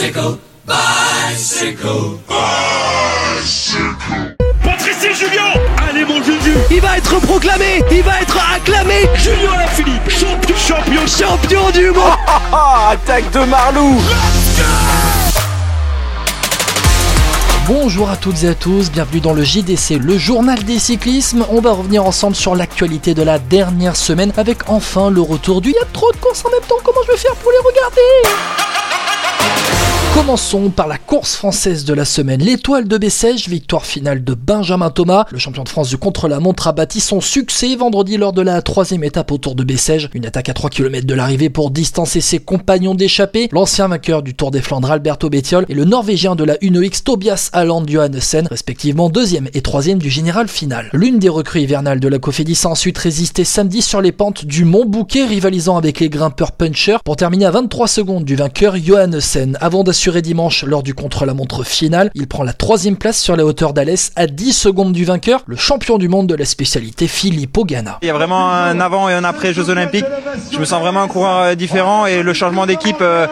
Bicycle, bicycle, bicycle. Patrice Julien Allez mon Juju. Il va être proclamé Il va être acclamé. Julien Philippe, champion, champion, champion du monde. Attaque de Marlou. Bonjour à toutes et à tous, bienvenue dans le JDC, le journal des cyclismes. On va revenir ensemble sur l'actualité de la dernière semaine avec enfin le retour du y a trop de courses en même temps, comment je vais faire pour les regarder? Yeah. Commençons par la course française de la semaine. L'étoile de Bessèges, victoire finale de Benjamin Thomas. Le champion de France du contre-la-montre a bâti son succès vendredi lors de la troisième étape autour de Bessèges. Une attaque à 3 km de l'arrivée pour distancer ses compagnons d'échappée. L'ancien vainqueur du Tour des Flandres Alberto Bettiol et le Norvégien de la UNOX Tobias Alland Johannessen, respectivement deuxième et troisième du général final. L'une des recrues hivernales de la Cofidis a ensuite résisté samedi sur les pentes du Mont Bouquet, rivalisant avec les grimpeurs puncher pour terminer à 23 secondes du vainqueur Johannessen. Avant d'assurer dimanche lors du contre-la-montre final. Il prend la troisième place sur la hauteur d'Alès à 10 secondes du vainqueur, le champion du monde de la spécialité Filippo Ganna. Il y a vraiment un avant et un après Jeux Olympiques. Je me sens vraiment un coureur euh, différent et le changement d'équipe euh,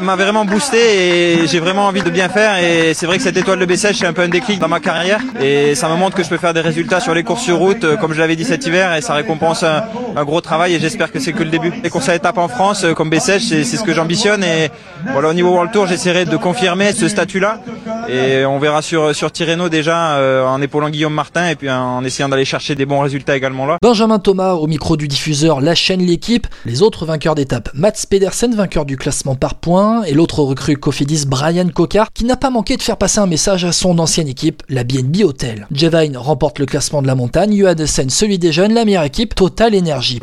m'a vraiment boosté et j'ai vraiment envie de bien faire et c'est vrai que cette étoile de Bessèges c'est un peu un déclic dans ma carrière et ça me montre que je peux faire des résultats sur les courses sur route euh, comme je l'avais dit cet hiver et ça récompense un, gros travail et j'espère que c'est que le début. Les courses à étapes en France comme Bessèges c'est ce que j'ambitionne et voilà au niveau World Tour j'essaierai de confirmer ce statut-là. Et on verra sur, sur Tirreno déjà euh, en épaulant Guillaume Martin et puis en essayant d'aller chercher des bons résultats également là. Benjamin Thomas au micro du diffuseur La chaîne L'équipe. Les autres vainqueurs d'étape, Mats Pedersen, vainqueur du classement par points, et l'autre recrue Cofidis Brian Cocard, qui n'a pas manqué de faire passer un message à son ancienne équipe, la BNB Hotel. Jevine remporte le classement de la montagne, Johannessen celui des jeunes, la meilleure équipe, Total Energy.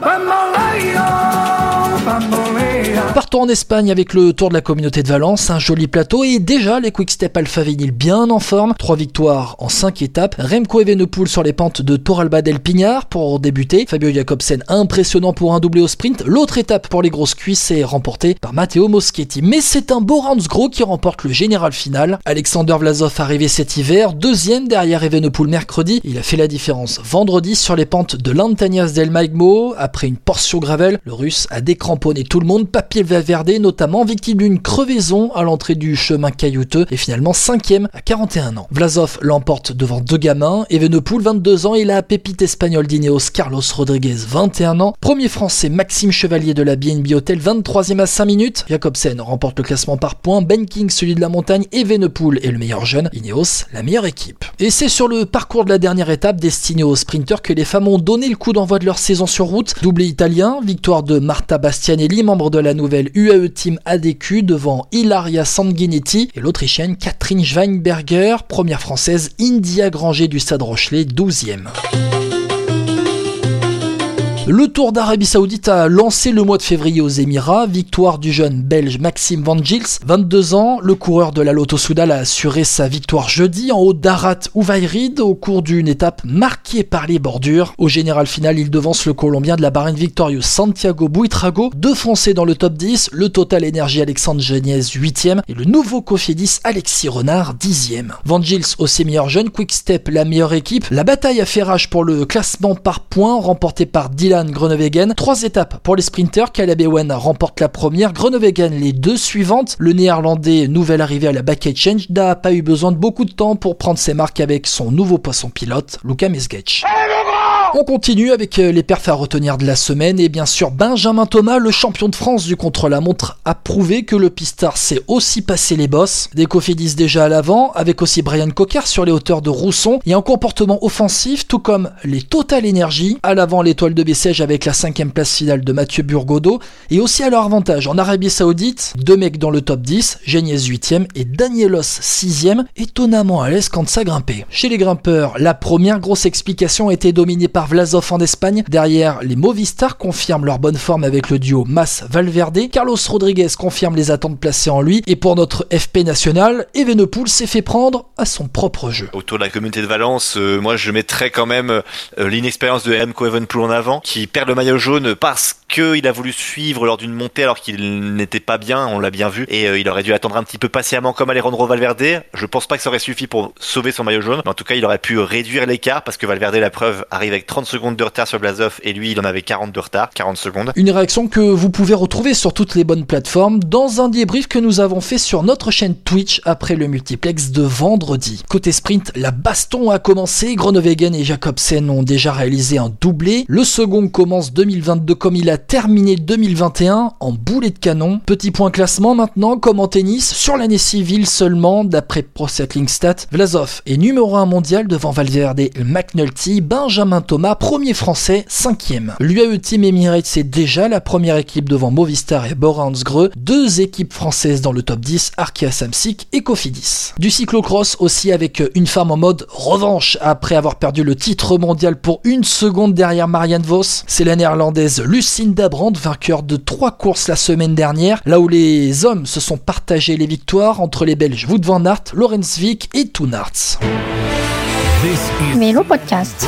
Partons en Espagne avec le Tour de la Communauté de Valence, un joli plateau et déjà les Quick-Step Alpha Vinyl bien en forme. Trois victoires en cinq étapes. Remco Evenepoel sur les pentes de Toralba del Pinar pour débuter. Fabio Jacobsen impressionnant pour un doublé au sprint. L'autre étape pour les grosses cuisses est remportée par Matteo Moschetti. Mais c'est un beau Gros qui remporte le général final. Alexander Vlasov arrivé cet hiver, deuxième derrière Evenepoel mercredi. Il a fait la différence vendredi sur les pentes de l'Antanias del Maigmo. Après une portion gravel, le russe a décramponné tout le monde. Papier Valverde, notamment victime d'une crevaison à l'entrée du chemin caillouteux et finalement cinquième à 41 ans. Vlasov l'emporte devant deux gamins, Evenepoel 22 ans et la pépite espagnole d'Ineos Carlos Rodriguez 21 ans. Premier français Maxime Chevalier de la BNB Hotel 23e à 5 minutes. Jacobsen remporte le classement par points, Ben King celui de la montagne, Evenepoel est le meilleur jeune, Ineos la meilleure équipe. Et c'est sur le parcours de la dernière étape destiné aux sprinteurs que les femmes ont donné le coup d'envoi de leur saison sur route. Doublé italien, victoire de Marta Bastianelli, membre de la nouvelle UAE Team ADQ devant Ilaria Sanguinetti et l'Autrichienne Catherine Schweinberger, première française India Granger du Stade Rochelet, 12e. Le Tour d'Arabie Saoudite a lancé le mois de février aux Émirats, victoire du jeune belge Maxime Van Gils, 22 ans, le coureur de la Lotto Soudal a assuré sa victoire jeudi en haut d'Arat Ouvaïrid au cours d'une étape marquée par les bordures. Au général final, il devance le Colombien de la Bahreïn Victorious Santiago Buitrago, deux Français dans le top 10, le Total Énergie Alexandre Geniez 8e et le nouveau Cofidis Alexis Renard 10e. Van Gils au meilleur jeune, Quick Step la meilleure équipe, la bataille a fait rage pour le classement par points remporté par Dylan Dylan Trois étapes pour les sprinters. Caleb Ewan remporte la première, Groenewegen les deux suivantes. Le néerlandais, nouvelle arrivée à la Back Change, n'a pas eu besoin de beaucoup de temps pour prendre ses marques avec son nouveau poisson pilote, Luca Mesgetch. On continue avec euh, les perfs à retenir de la semaine et bien sûr Benjamin Thomas, le champion de France du contre-la-montre, a prouvé que le pistard sait aussi passer les bosses. Des Cofidis déjà à l'avant, avec aussi Brian Cocard sur les hauteurs de Rousson et un comportement offensif, tout comme les Total Energy. À l'avant, l'étoile de Bessèges avec la cinquième place finale de Mathieu Burgodo et aussi à leur avantage en Arabie Saoudite, deux mecs dans le top 10, Geniez 8ème et Danielos 6ème, étonnamment à l'aise quand ça grimpait. Chez les grimpeurs, la première grosse explication été dominée par Vlasov en Espagne. Derrière, les Movistar confirment leur bonne forme avec le duo Mas-Valverde. Carlos Rodriguez confirme les attentes placées en lui. Et pour notre FP national, Evenepoel s'est fait prendre à son propre jeu. Autour de la communauté de Valence, euh, moi je mettrais quand même euh, l'inexpérience de Remco Evenepoel en avant, qui perd le maillot jaune parce qu'il a voulu suivre lors d'une montée alors qu'il n'était pas bien, on l'a bien vu, et euh, il aurait dû attendre un petit peu patiemment comme Alejandro Valverde. Je pense pas que ça aurait suffi pour sauver son maillot jaune, mais en tout cas il aurait pu réduire l'écart parce que Valverde, la preuve, arrive avec 30 secondes de retard sur Blazov et lui, il en avait 40 de retard, 40 secondes. Une réaction que vous pouvez retrouver sur toutes les bonnes plateformes dans un débrief que nous avons fait sur notre chaîne Twitch après le multiplex de vendredi. Côté sprint, la baston a commencé. Groenewegen et Jacobsen ont déjà réalisé un doublé. Le second commence 2022 comme il a terminé 2021 en boulet de canon. Petit point classement maintenant, comme en tennis, sur l'année civile seulement, d'après Pro Cycling Stat, Vlasov est numéro 1 mondial devant Valverde McNulty, Benjamin Thomas, premier français, cinquième. L'UAE Team Emirates c'est déjà la première équipe devant Movistar et Bora Hansgrohe, deux équipes françaises dans le top 10, Arkea Samsic et Cofidis. Du cyclocross aussi avec une femme en mode revanche après avoir perdu le titre mondial pour une seconde derrière Marianne Vos. C'est la néerlandaise Lucinda Brandt, vainqueur de trois courses la semaine dernière, là où les hommes se sont partagés les victoires entre les Belges Wout van Aert, Lorenz Wick et Toon Mélo Podcast.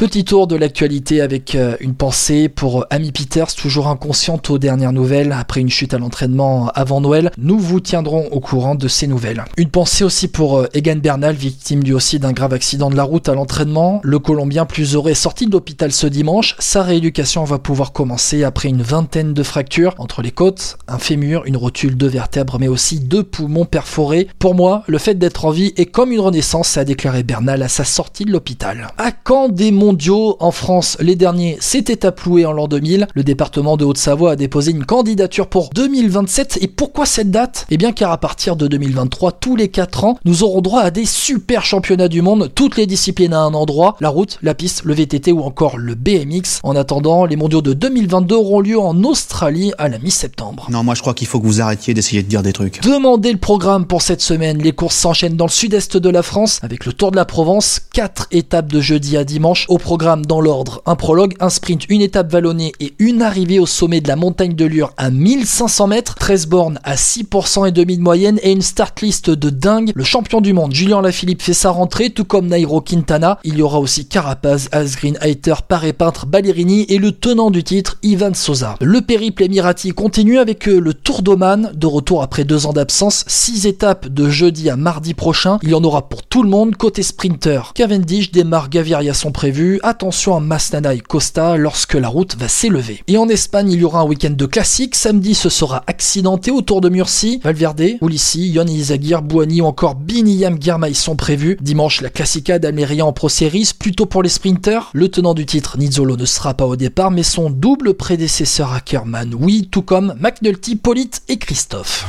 Petit tour de l'actualité avec euh, une pensée pour Amy Peters, toujours inconsciente aux dernières nouvelles après une chute à l'entraînement avant Noël. Nous vous tiendrons au courant de ces nouvelles. Une pensée aussi pour euh, Egan Bernal, victime lui aussi d'un grave accident de la route à l'entraînement. Le Colombien plus est sorti de l'hôpital ce dimanche. Sa rééducation va pouvoir commencer après une vingtaine de fractures entre les côtes, un fémur, une rotule de vertèbres, mais aussi deux poumons perforés. Pour moi, le fait d'être en vie est comme une renaissance, a déclaré Bernal à sa sortie de l'hôpital. À quand des mondiaux en France Les derniers s'étaient apploués en l'an 2000. Le département de Haute-Savoie a déposé une candidature pour 2027. Et pourquoi cette date? Eh bien car à partir de 2023, tous les 4 ans, nous aurons droit à des super championnats du monde, toutes les disciplines à un endroit, la route, la piste, le VTT ou encore le BMX. En attendant, les mondiaux de 2022 auront lieu en Australie à la mi-septembre. Non, moi je crois qu'il faut que vous arrêtiez d'essayer de dire des trucs. Demandez le programme pour cette semaine. Les courses s'enchaînent dans le sud-est de la France avec le Tour de la Provence, 4 étapes de jeudi à dimanche au programme dans l'ordre. Un prologue, un sprint, une étape vallonnée et une arrivée au sommet de la montagne de Lure à 1500 mètres, 13 bornes à 6% et demi de moyenne et une start list de dingue. Le champion du monde Julien Lafilippe fait sa rentrée, tout comme Nairo Quintana. Il y aura aussi Carapaz, Asgreen, Heiter, Paré Peintre, Ballerini et le tenant du titre Ivan Sosa. Le périple émirati continue avec euh, le Tour d'Oman, de retour après deux ans d'absence, 6 étapes de jeudi à mardi prochain. Il y en aura pour tout le monde côté sprinter. Cavendish démarre Gaviria sont prévus. Attention à Masnada et Costa lorsque la route va s'élever. Et en Espagne, il y aura un week-end de classique. Samedi, ce sera accidenté autour de Murcie. Valverde, Ulissi, Yon Izagir, Bouani ou encore Biniyam Girmay sont prévus. Dimanche, la Classica d'Almeria en Pro Series. Plutôt pour les sprinters, le tenant du titre, Nizzolo, ne sera pas au départ, mais son double prédécesseur Ackerman, oui, tout comme McNulty, Polite et Christophe.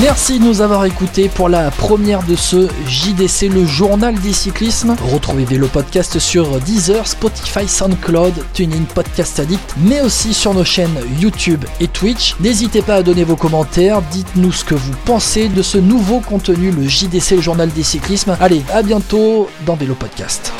Merci de nous avoir écoutés pour la première de ce JDC, le journal des cyclismes. Retrouvez Vélo Podcast sur Deezer, Spotify, SoundCloud, TuneIn, Podcast Addict, mais aussi sur nos chaînes YouTube et Twitch. N'hésitez pas à donner vos commentaires, dites-nous ce que vous pensez de ce nouveau contenu, le JDC, le journal des cyclismes. Allez, à bientôt dans Vélo Podcast.